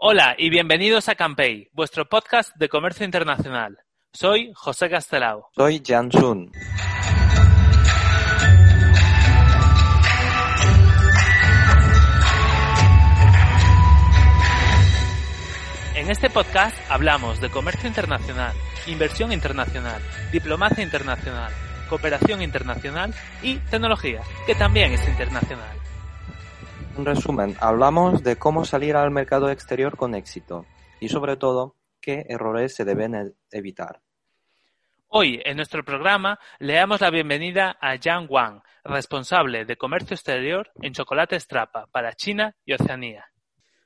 Hola y bienvenidos a Campey, vuestro podcast de comercio internacional. Soy José Castelao. Soy Jan Sun. En este podcast hablamos de comercio internacional, inversión internacional, diplomacia internacional, cooperación internacional y tecnología, que también es internacional. En resumen, hablamos de cómo salir al mercado exterior con éxito y sobre todo qué errores se deben e- evitar. Hoy, en nuestro programa, le damos la bienvenida a Yang Wang, responsable de comercio exterior en Chocolate Strapa para China y Oceanía.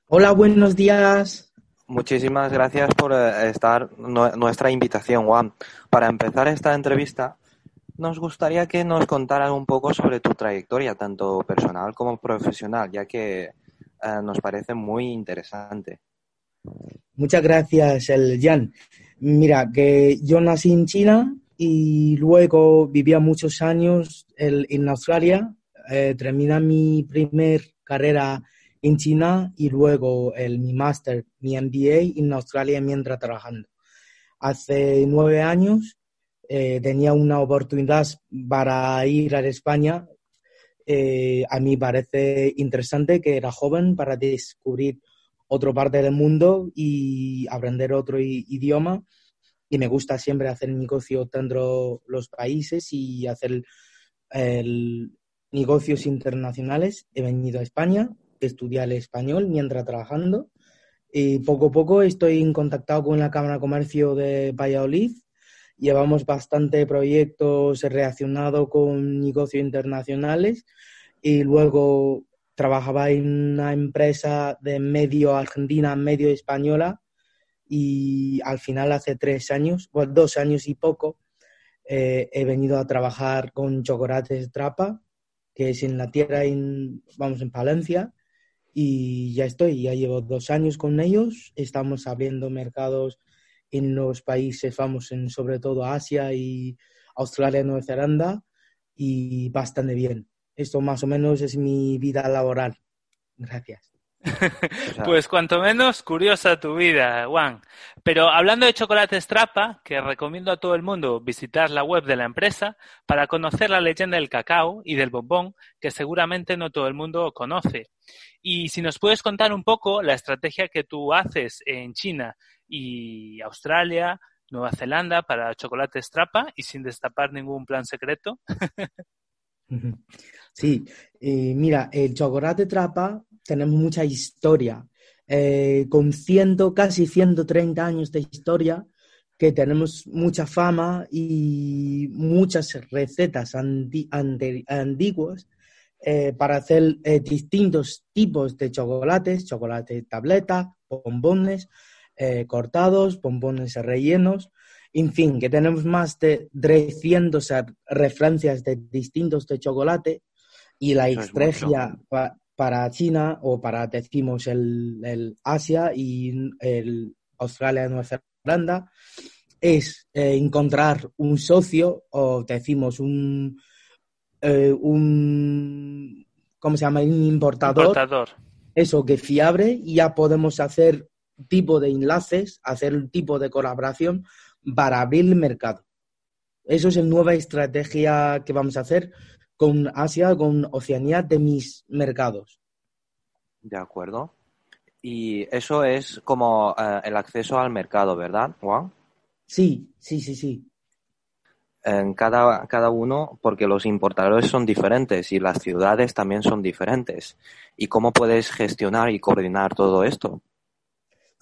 Hola, buenos días. Muchísimas gracias por eh, estar nu- nuestra invitación, Juan. Para empezar esta entrevista, nos gustaría que nos contaras un poco sobre tu trayectoria, tanto personal como profesional, ya que eh, nos parece muy interesante. Muchas gracias, el Jan. Mira, que yo nací en China y luego vivía muchos años en Australia. Eh, terminé mi primer carrera en China y luego el, mi máster, mi MBA en Australia mientras trabajando. Hace nueve años eh, tenía una oportunidad para ir a España. Eh, a mí parece interesante que era joven para descubrir otra parte del mundo y aprender otro idioma. Y me gusta siempre hacer negocio dentro de los países y hacer el, negocios internacionales. He venido a España, estudiar español mientras trabajando. Y poco a poco estoy en contacto con la Cámara de Comercio de Valladolid. Llevamos bastante proyectos relacionados con negocios internacionales y luego trabajaba en una empresa de medio argentina, medio española y al final hace tres años, bueno, dos años y poco, eh, he venido a trabajar con Chocolates Trapa, que es en la tierra, en, vamos, en Palencia, y ya estoy, ya llevo dos años con ellos, estamos abriendo mercados en los países, vamos, en sobre todo Asia y Australia y Nueva Zelanda, y bastante bien. Esto más o menos es mi vida laboral. Gracias. Sea, Pues cuanto menos curiosa tu vida, Juan. Pero hablando de Chocolate Strapa, que recomiendo a todo el mundo visitar la web de la empresa para conocer la leyenda del cacao y del bombón, que seguramente no todo el mundo conoce. Y si nos puedes contar un poco la estrategia que tú haces en China y Australia, Nueva Zelanda para Chocolate Strapa y sin destapar ningún plan secreto. Sí, eh, mira, el chocolate trapa tenemos mucha historia, eh, con ciento, casi 130 años de historia, que tenemos mucha fama y muchas recetas antiguas eh, para hacer eh, distintos tipos de chocolates, chocolate tableta, bombones eh, cortados, bombones rellenos, en fin, que tenemos más de 300 referencias de distintos de chocolate y la estrategia pa- para China o para, decimos, el, el Asia y el Australia y Nueva Zelanda es eh, encontrar un socio o decimos un, eh, un ¿cómo se llama? Un importador Importador. eso que fiable y ya podemos hacer tipo de enlaces, hacer un tipo de colaboración para abrir el mercado. Eso es la nueva estrategia que vamos a hacer con Asia, con Oceanía de mis mercados. de acuerdo. Y eso es como eh, el acceso al mercado, ¿verdad, Juan? Sí, sí, sí, sí. en cada, cada uno, porque los importadores son diferentes y las ciudades también son diferentes. ¿Y cómo puedes gestionar y coordinar todo esto?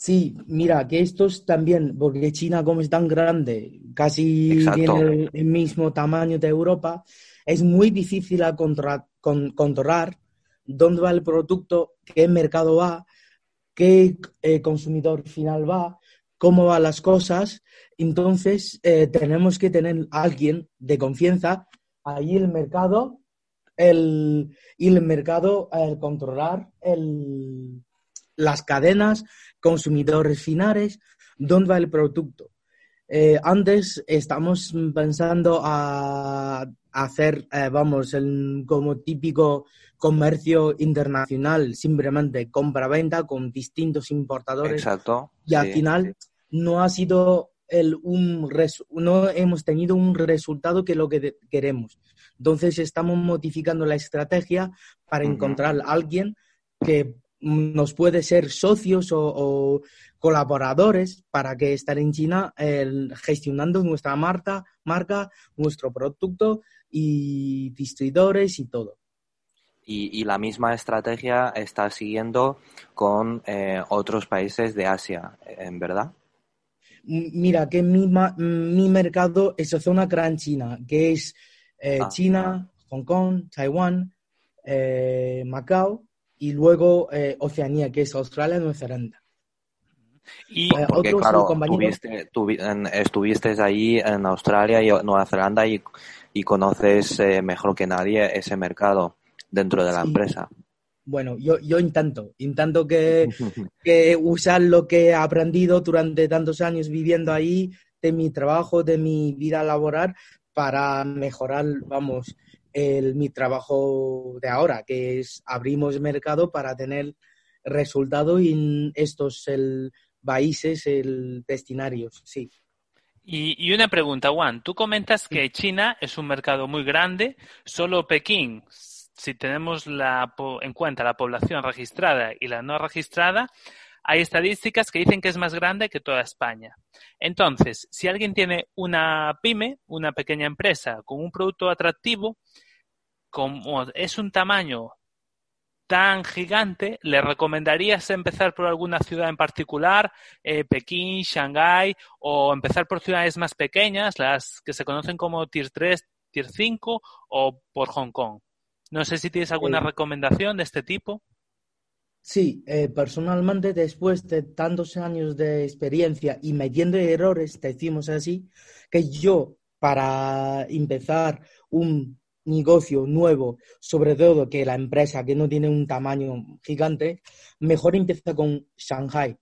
Sí, mira, que estos también, porque China como es tan grande, casi Exacto. tiene el, mismo tamaño de Europa, es muy difícil a contra- con- controlar dónde va el producto, qué mercado va, qué eh, consumidor final va, cómo van las cosas. Entonces, eh, tenemos que tener a alguien de confianza ahí el mercado, el, y el mercado el controlar el, las cadenas, consumidores finales, dónde va el producto. Eh, antes estamos pensando a, hacer, eh, vamos, el, como típico comercio internacional, simplemente compra-venta con distintos importadores. Exacto. Y al final no ha sido el, un no hemos tenido un resultado que lo que queremos. Entonces estamos modificando la estrategia para encontrar a alguien que nos puede ser socios o, colaboradores para que estar en China gestionando nuestra marca, marca, nuestro producto y distribuidores y todo. Y, la misma estrategia está siguiendo con eh, otros países de Asia, ¿en verdad? Mira, que mi, mi mercado es zona gran China, que es eh, ah. China, Hong Kong, Taiwán, eh, Macao y luego eh, Oceanía, que es Australia y Nueva Zelanda. Y porque, claro, estuviste ahí en Australia y Nueva Zelanda y, conoces mejor que nadie ese mercado dentro de la empresa. Bueno, yo, yo intento, intento que, que usar lo que he aprendido durante tantos años viviendo ahí, de mi trabajo, de mi vida laboral, para mejorar, vamos, el, mi trabajo de ahora, que es abrimos mercado para tener resultado en estos el, países el, destinarios, sí. Y, y, una pregunta, Juan. Tú comentas que China es un mercado muy grande. Solo Pekín, si tenemos la, en cuenta la población registrada y la no registrada, hay estadísticas que dicen que es más grande que toda España. Entonces, si alguien tiene una pyme, una pequeña empresa con un producto atractivo, como es un tamaño tan gigante, ¿le recomendarías empezar por alguna ciudad en particular, eh, Pekín, Shanghái, o empezar por ciudades más pequeñas, las que se conocen como Tier 3, Tier 5, o por Hong Kong? No sé si tienes alguna recomendación de este tipo. Sí, eh, personalmente después de tantos años de experiencia y metiendo errores, decimos así, que yo para empezar un negocio nuevo, sobre todo que la empresa que no tiene un tamaño gigante, mejor empieza con Shanghai,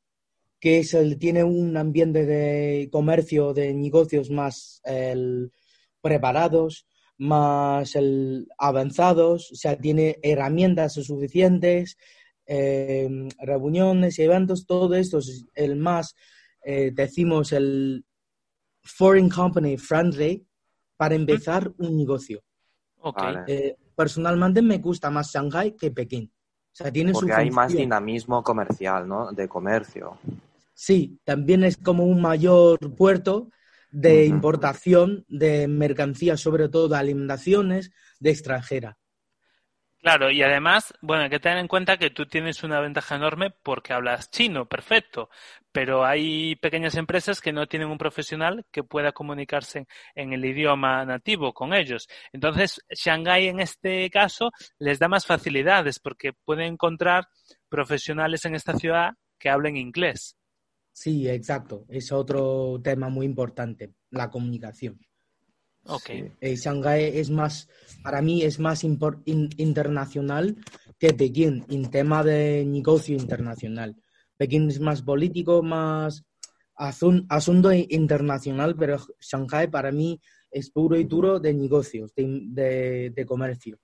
que es el, tiene un ambiente de comercio, de negocios más preparados, más avanzados, o sea, tiene herramientas suficientes, Em, reuniones y eventos, todo esto es el más, eh, decimos, el foreign company friendly para empezar un negocio. Eh, personalmente me gusta más Shanghai que Pekín. O sea, tiene Porque hay más dinamismo comercial, ¿no? De comercio. Sí, también es como un mayor puerto de importación de mercancías, sobre todo de alimentaciones de extranjera. Claro, y además, bueno, hay que tener en cuenta que tú tienes una ventaja enorme porque hablas chino, perfecto, pero hay pequeñas empresas que no tienen un profesional que pueda comunicarse en el idioma nativo con ellos. Entonces, Shanghái en este caso les da más facilidades porque pueden encontrar profesionales en esta ciudad que hablen inglés. Sí, exacto. Es otro tema muy importante, la comunicación. Okay. Eh, Shanghái es más, para mí es más internacional que Pekín en tema de negocio internacional. Pekín es más político, más asunto internacional, pero Shanghái para mí es puro y duro de negocios, de, comercio.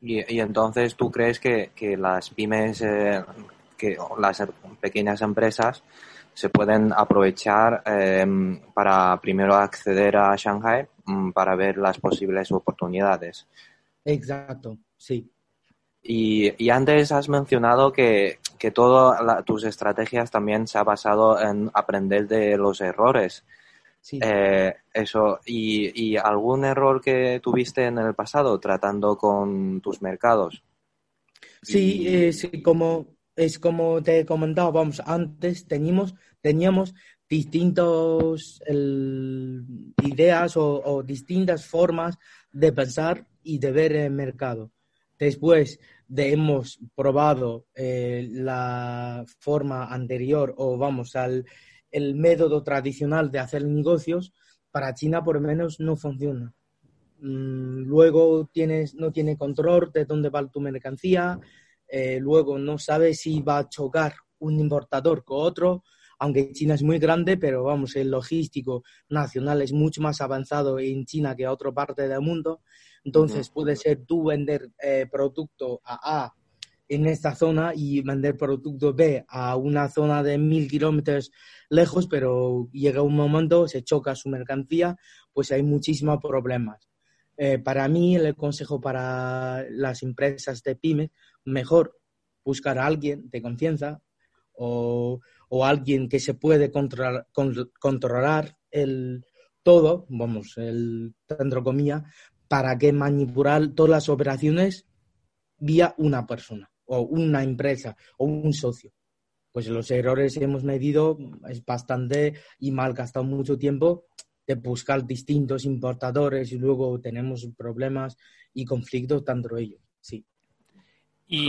Y, entonces tú crees que, las pymes, eh, que las pequeñas empresas se pueden aprovechar em, para primero acceder a Shanghai mm, para ver las posibles oportunidades. Exacto, sí. Y, antes has mencionado que, que todas tus estrategias también se ha basado en aprender de los errores. Sí. Eh, eso, y, algún error que tuviste en el pasado tratando con tus mercados? Sí, eh, sí como, es como te comentábamos antes, teníamos teníamos distintas ideas o, distintas formas de pensar y de ver el mercado. Después de hemos probado eh, la forma anterior o vamos al el método tradicional de hacer negocios, para China por lo menos no funciona. Mm, luego tienes, no tiene control de dónde va tu mercancía, eh, luego no sabe si va a chocar un importador con otro, aunque China es muy grande, pero vamos, el logístico nacional es mucho más avanzado en China que a otra parte del mundo. Entonces, puede ser tú vender eh, producto a A en esta zona y vender producto B a una zona de mil kilómetros lejos, pero llega un momento, se choca su mercancía, pues hay muchísimos problemas. Eh, para mí, el consejo para las empresas de pymes, mejor buscar a alguien de confianza o, alguien que se puede controlar, controlar el todo, vamos, el entre comillas, para que manipular todas las operaciones vía una persona o una empresa o un socio. Pues los errores que hemos medido es bastante y mal gastado mucho tiempo de buscar distintos importadores y luego tenemos problemas y conflictos tanto ellos. Sí. Y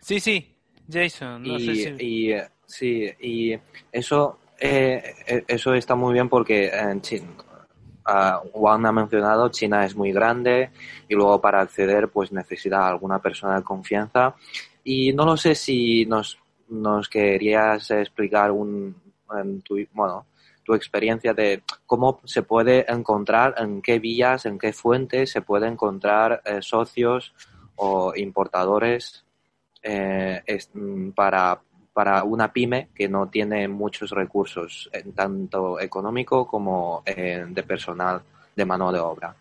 sí, sí, Jason. No y, sé y, sí, y eso, eh, eh, eso está muy bien porque en China, Juan ha mencionado, China es muy grande y luego para acceder pues necesita alguna persona de confianza. Y no lo sé si nos, nos querías explicar un, tu, bueno, tu experiencia de cómo se puede encontrar, en qué vías, en qué fuentes se puede encontrar eh, socios o importadores eh, para, para una pyme que no tiene muchos recursos, en tanto económico como eh, de personal, de mano de obra?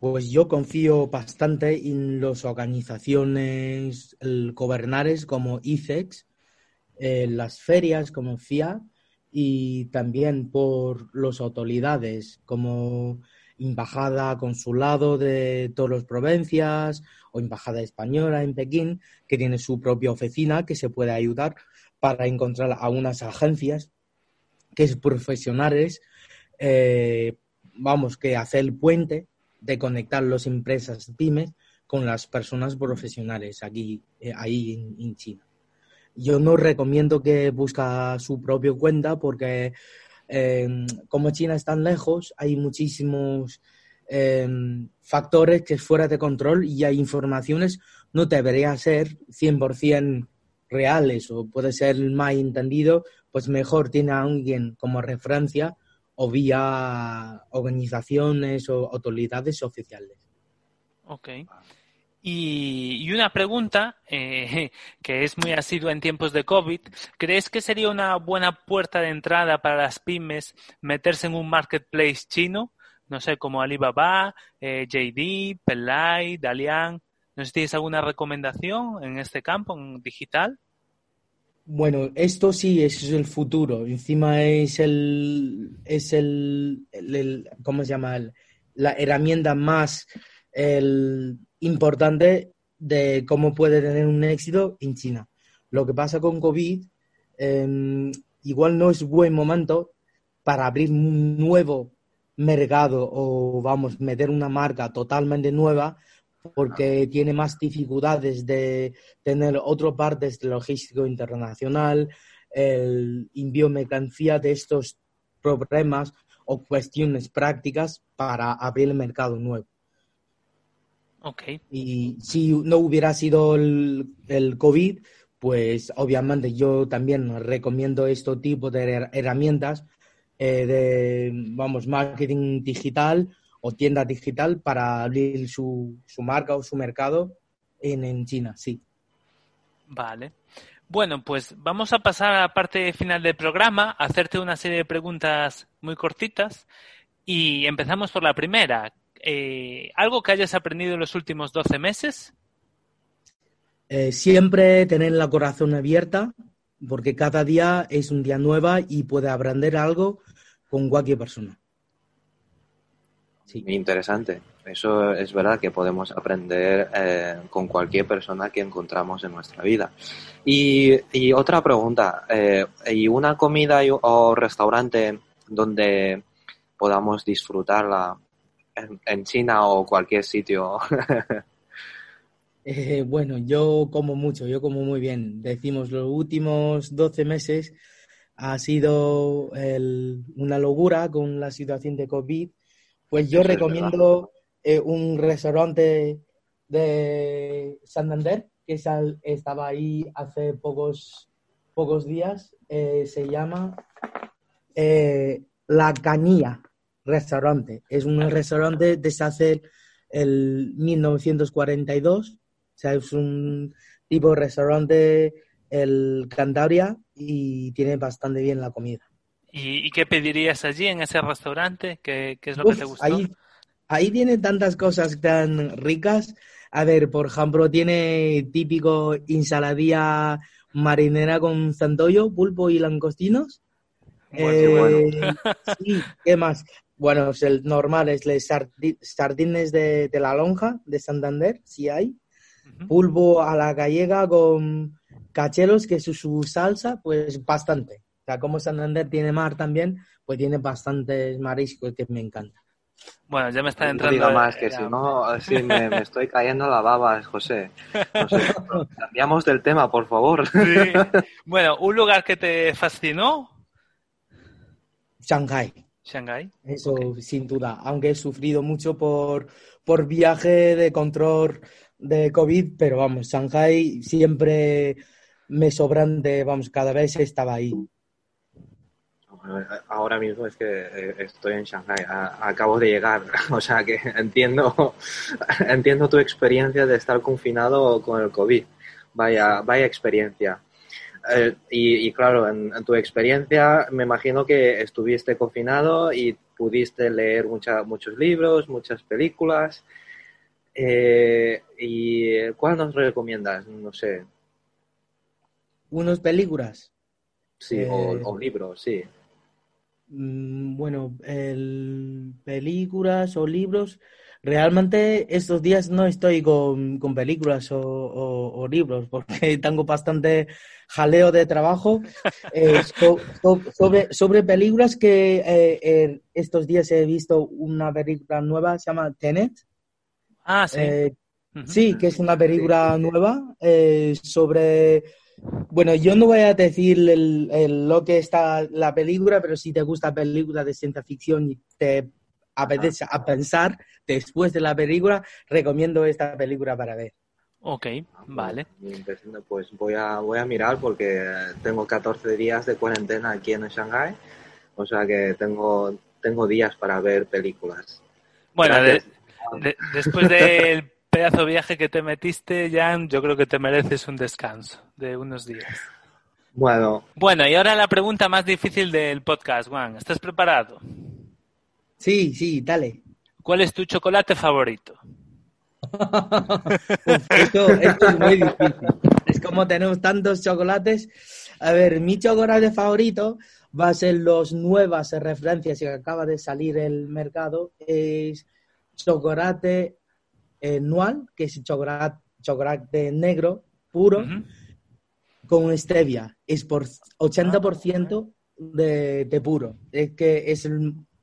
Pues yo confío bastante en las organizaciones gobernales como ICEX, en las ferias como FIA y también por las autoridades como embajada, consulado de todas las provincias o embajada española en Pekín, que tiene su propia oficina que se puede ayudar para encontrar a unas agencias que es profesionales, eh, vamos, que hace el puente de conectar las empresas pymes con las personas profesionales aquí, eh, ahí en, China. Yo no recomiendo que busque su propia cuenta porque Em, como China es tan lejos, hay muchísimos em, factores que es fuera de control y hay informaciones no deberían ser 100% reales o puede ser mal entendido, pues mejor tiene a alguien como referencia o vía organizaciones o autoridades oficiales. Ok. Y, una pregunta eh, que es muy asidua en tiempos de COVID. ¿Crees que sería una buena puerta de entrada para las pymes meterse en un marketplace chino? No sé, como Alibaba, eh, JD, Pelay, Dalian. ¿No sé tienes alguna recomendación en este campo, en digital? Bueno, esto sí es el futuro. Encima es el, es el, el, ¿cómo se llama? la herramienta más el, importante de cómo puede tener un éxito en China. Lo que pasa con COVID, em, igual no es buen momento para abrir un nuevo mercado o, vamos, meter una marca totalmente nueva porque tiene más dificultades de tener otras partes de logístico internacional, el envío mercancía de estos problemas o cuestiones prácticas para abrir el mercado nuevo. Y si no hubiera sido el, el, COVID, pues obviamente yo también recomiendo este tipo de herramientas eh, de, vamos, marketing digital o tienda digital para abrir su, su marca o su mercado en, en China, sí. Vale. Bueno, pues vamos a pasar a la parte final del programa, a hacerte una serie de preguntas muy cortitas y empezamos por la primera. Eh, ¿algo que hayas aprendido en los últimos 12 meses? Eh, siempre tener la corazón abierta, porque cada día es un día nuevo y puede aprender algo con cualquier persona. Sí. Interesante. Eso es verdad que podemos aprender eh, con cualquier persona que encontramos en nuestra vida. Y, otra pregunta, ¿y una comida o restaurante donde podamos disfrutarla en, China o cualquier sitio? Eh, bueno, yo como mucho, yo como muy bien. Decimos, los últimos 12 meses ha sido una locura con la situación de COVID. Pues yo recomiendo eh, un restaurante de Santander que estaba ahí hace pocos pocos días. Eh, se llama La Canía Restaurante. Es un restaurante desde hace el 1942. O sea, es un tipo de restaurante el Cantabria y tiene bastante bien la comida. ¿Y, qué pedirías allí en ese restaurante? ¿Qué, es lo que te gustó? Ahí, ahí tiene tantas cosas tan ricas. A ver, por ejemplo, tiene típico ensaladilla marinera con zantollo, pulpo y langostinos. Eh, sí, ¿qué más? Bueno, es el normal es el sardines de, la lonja de Santander, si hay. Pulpo a la gallega con cacheros, que es su salsa, pues bastante. O sea, como Santander tiene mar también, pues tiene bastantes mariscos que me encanta. Bueno, ya me está entrando. No diga más, que si no, así me, estoy cayendo la baba, José. cambiamos del tema, por favor. Bueno, ¿un lugar que te fascinó? Shanghai. Shanghai. Eso, sin duda. Aunque he sufrido mucho por, por viaje de control de COVID, pero vamos, Shanghai siempre me sobran de, vamos, cada vez estaba ahí ahora mismo es que eh, estoy en Shanghai, acabo de llegar, o sea que entiendo, entiendo tu experiencia de estar confinado con el COVID. Vaya, vaya experiencia. Eh, y, claro, en, tu experiencia me imagino que estuviste confinado y pudiste leer muchos libros, muchas películas. Eh, ¿Y cuál nos recomiendas? No sé. ¿Unas películas? Sí, o libros, sí. Mm, bueno, el, películas o libros. Realmente estos días no estoy con, películas o, libros porque tengo bastante jaleo de trabajo. Eh, sobre, sobre películas que eh, estos días he visto una película nueva, se llama Tenet. Ah, sí. Eh, sí, que es una película nueva sobre bueno, yo no voy a decir lo que está la película, pero si te gusta película de ciencia ficción y te apetece a pensar después de la película, recomiendo esta película para ver. Ok, vale. Pues voy a, voy a mirar porque tengo 14 días de cuarentena aquí en Shanghai, o sea que tengo, tengo días para ver películas. Bueno, después del pedazo viaje que te metiste, Jan, yo creo que te mereces un descanso de unos días. Bueno. Bueno, y ahora la pregunta más difícil del podcast, Juan. ¿Estás preparado? Sí, sí, dale. ¿Cuál es tu chocolate favorito? esto, es muy difícil. Es como tenemos tantos chocolates. A ver, mi chocolate favorito va a ser los nuevas referencias que acaba de salir el mercado. Es chocolate Nual, que es chocolate, chocolate negro puro con stevia. Es por 80% de, de, puro. Es que es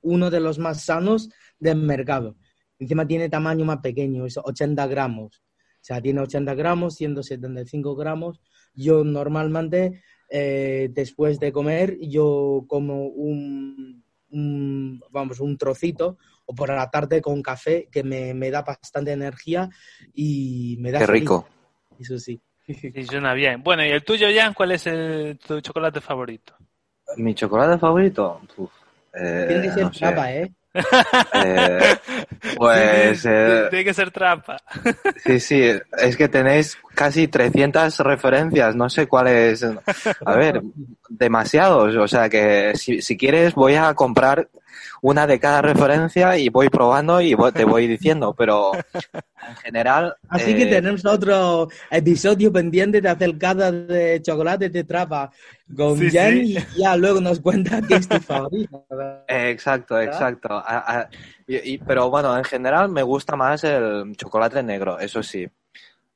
uno de los más sanos del mercado. Encima tiene tamaño más pequeño, es 80 gramos. O sea, tiene 80 gramos, 175 gramos. Yo normalmente, eh, después de comer, yo como un, vamos, un trocito o por la tarde con café que me, me da bastante energía y me da... Qué rico. Eso sí. Y suena bien. Bueno, ¿y el tuyo, Jan? ¿Cuál es tu chocolate favorito? Mi chocolate favorito, eh, Tiene que ser trapa, ¿eh? eh pues... Eh, tiene que ser trampa. Sí, sí, es que tenéis casi 300 referencias, no sé cuáles... A ver, demasiados, o sea que si, si quieres voy a comprar una de cada referencia y voy probando y te voy diciendo, pero en general... Así que eh, tenemos otro episodio pendiente de hacer cada de chocolate de trapa con Jenny y ya luego nos cuenta qué es tu favorito. exacto, exacto. pero bueno, en general me gusta más el chocolate negro, eso sí,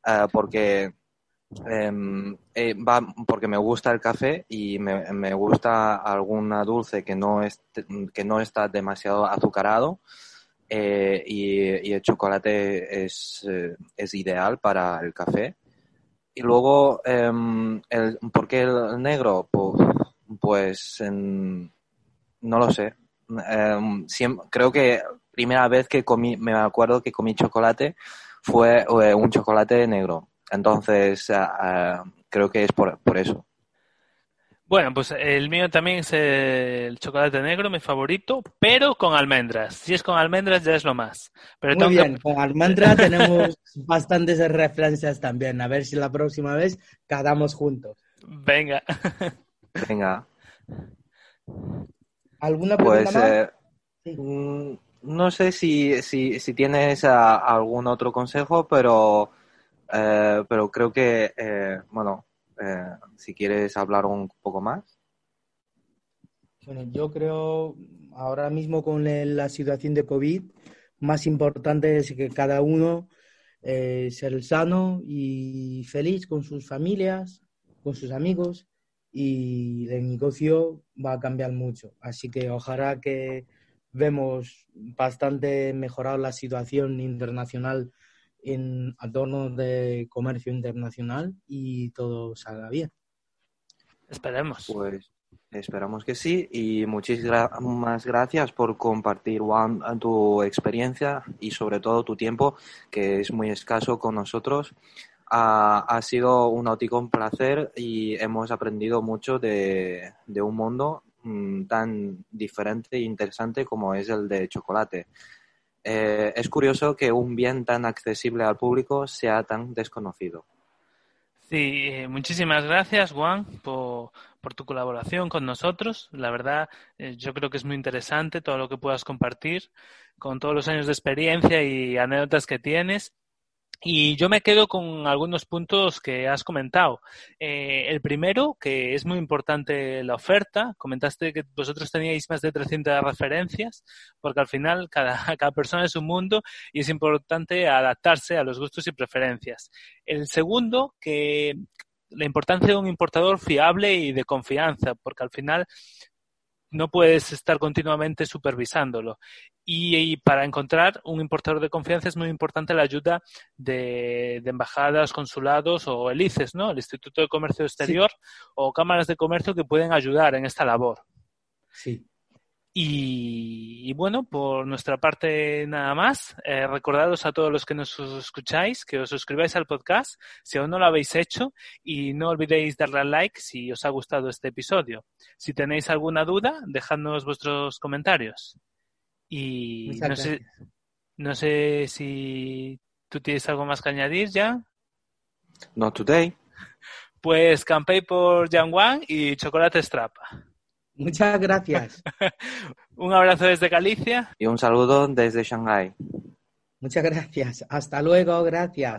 eh, porque eh, va porque me gusta el café y me, gusta alguna dulce que no, es, que no está demasiado azucarado eh, y, el chocolate es, eh, es, ideal para el café. Y luego, em, el, ¿por qué el negro? Pues, no lo sé. Em, creo que primera vez que comí, me acuerdo que comí chocolate fue un chocolate negro entonces, creo que es por, por eso. Bueno, pues el mío también es el chocolate negro, mi favorito, pero con almendras. Si es con almendras ya es lo más. Pero Muy bien, con almendras tenemos bastantes referencias también. A ver si la próxima vez cadamos juntos. Venga. Venga. ¿Alguna pregunta Pues más? eh, mm, no sé si, si, si tienes ah, algún otro consejo, pero, eh, pero creo que, eh, bueno, eh, si quieres hablar un poco más. Bueno, yo creo ahora mismo con la situación de COVID, más importante es que cada uno ser sano y feliz con sus familias, con sus amigos y el negocio va a cambiar mucho. Así que ojalá que vemos bastante mejorada la situación internacional en torno de comercio internacional y todo salga bien. Esperemos. Pues esperamos que sí y muchísimas gracias por compartir Juan, tu experiencia y sobre todo tu tiempo, que es muy escaso con nosotros. Ha, ha sido un auténtico placer y hemos aprendido mucho de, de un mundo mm, tan diferente e interesante como es el de chocolate. Eh, es curioso que un bien tan accesible al público sea tan desconocido. Sí, eh, muchísimas gracias, Juan, por, tu colaboración con nosotros. La verdad, eh, yo creo que es muy interesante todo lo que puedas compartir con todos los años de experiencia y anécdotas que tienes. Y yo me quedo con algunos puntos que has comentado. Eh, el primero, que es muy importante la oferta. Comentaste que vosotros teníais más de 300 referencias, porque al final cada, cada persona es un mundo y es importante adaptarse a los gustos y preferencias. El segundo, que la importancia de un importador fiable y de confianza, porque al final no puedes estar continuamente supervisándolo. Y, y, para encontrar un importador de confianza es muy importante la ayuda de, de embajadas, consulados o el ICES, ¿no? El Instituto de Comercio Exterior sí. o cámaras de comercio que pueden ayudar en esta labor. Sí. Y, y, bueno, por nuestra parte nada más. Eh, recordaros a todos los que nos escucháis que os suscribáis al podcast si aún no lo habéis hecho y no olvidéis darle al like si os ha gustado este episodio. Si tenéis alguna duda, dejadnos vuestros comentarios. Y no sé, no sé si tú tienes algo más que añadir ya. Not today. Pues campé por Yang Wang y chocolate strapa. Muchas gracias. un abrazo desde Galicia. Y un saludo desde Shanghái. Muchas gracias. Hasta luego. Gracias.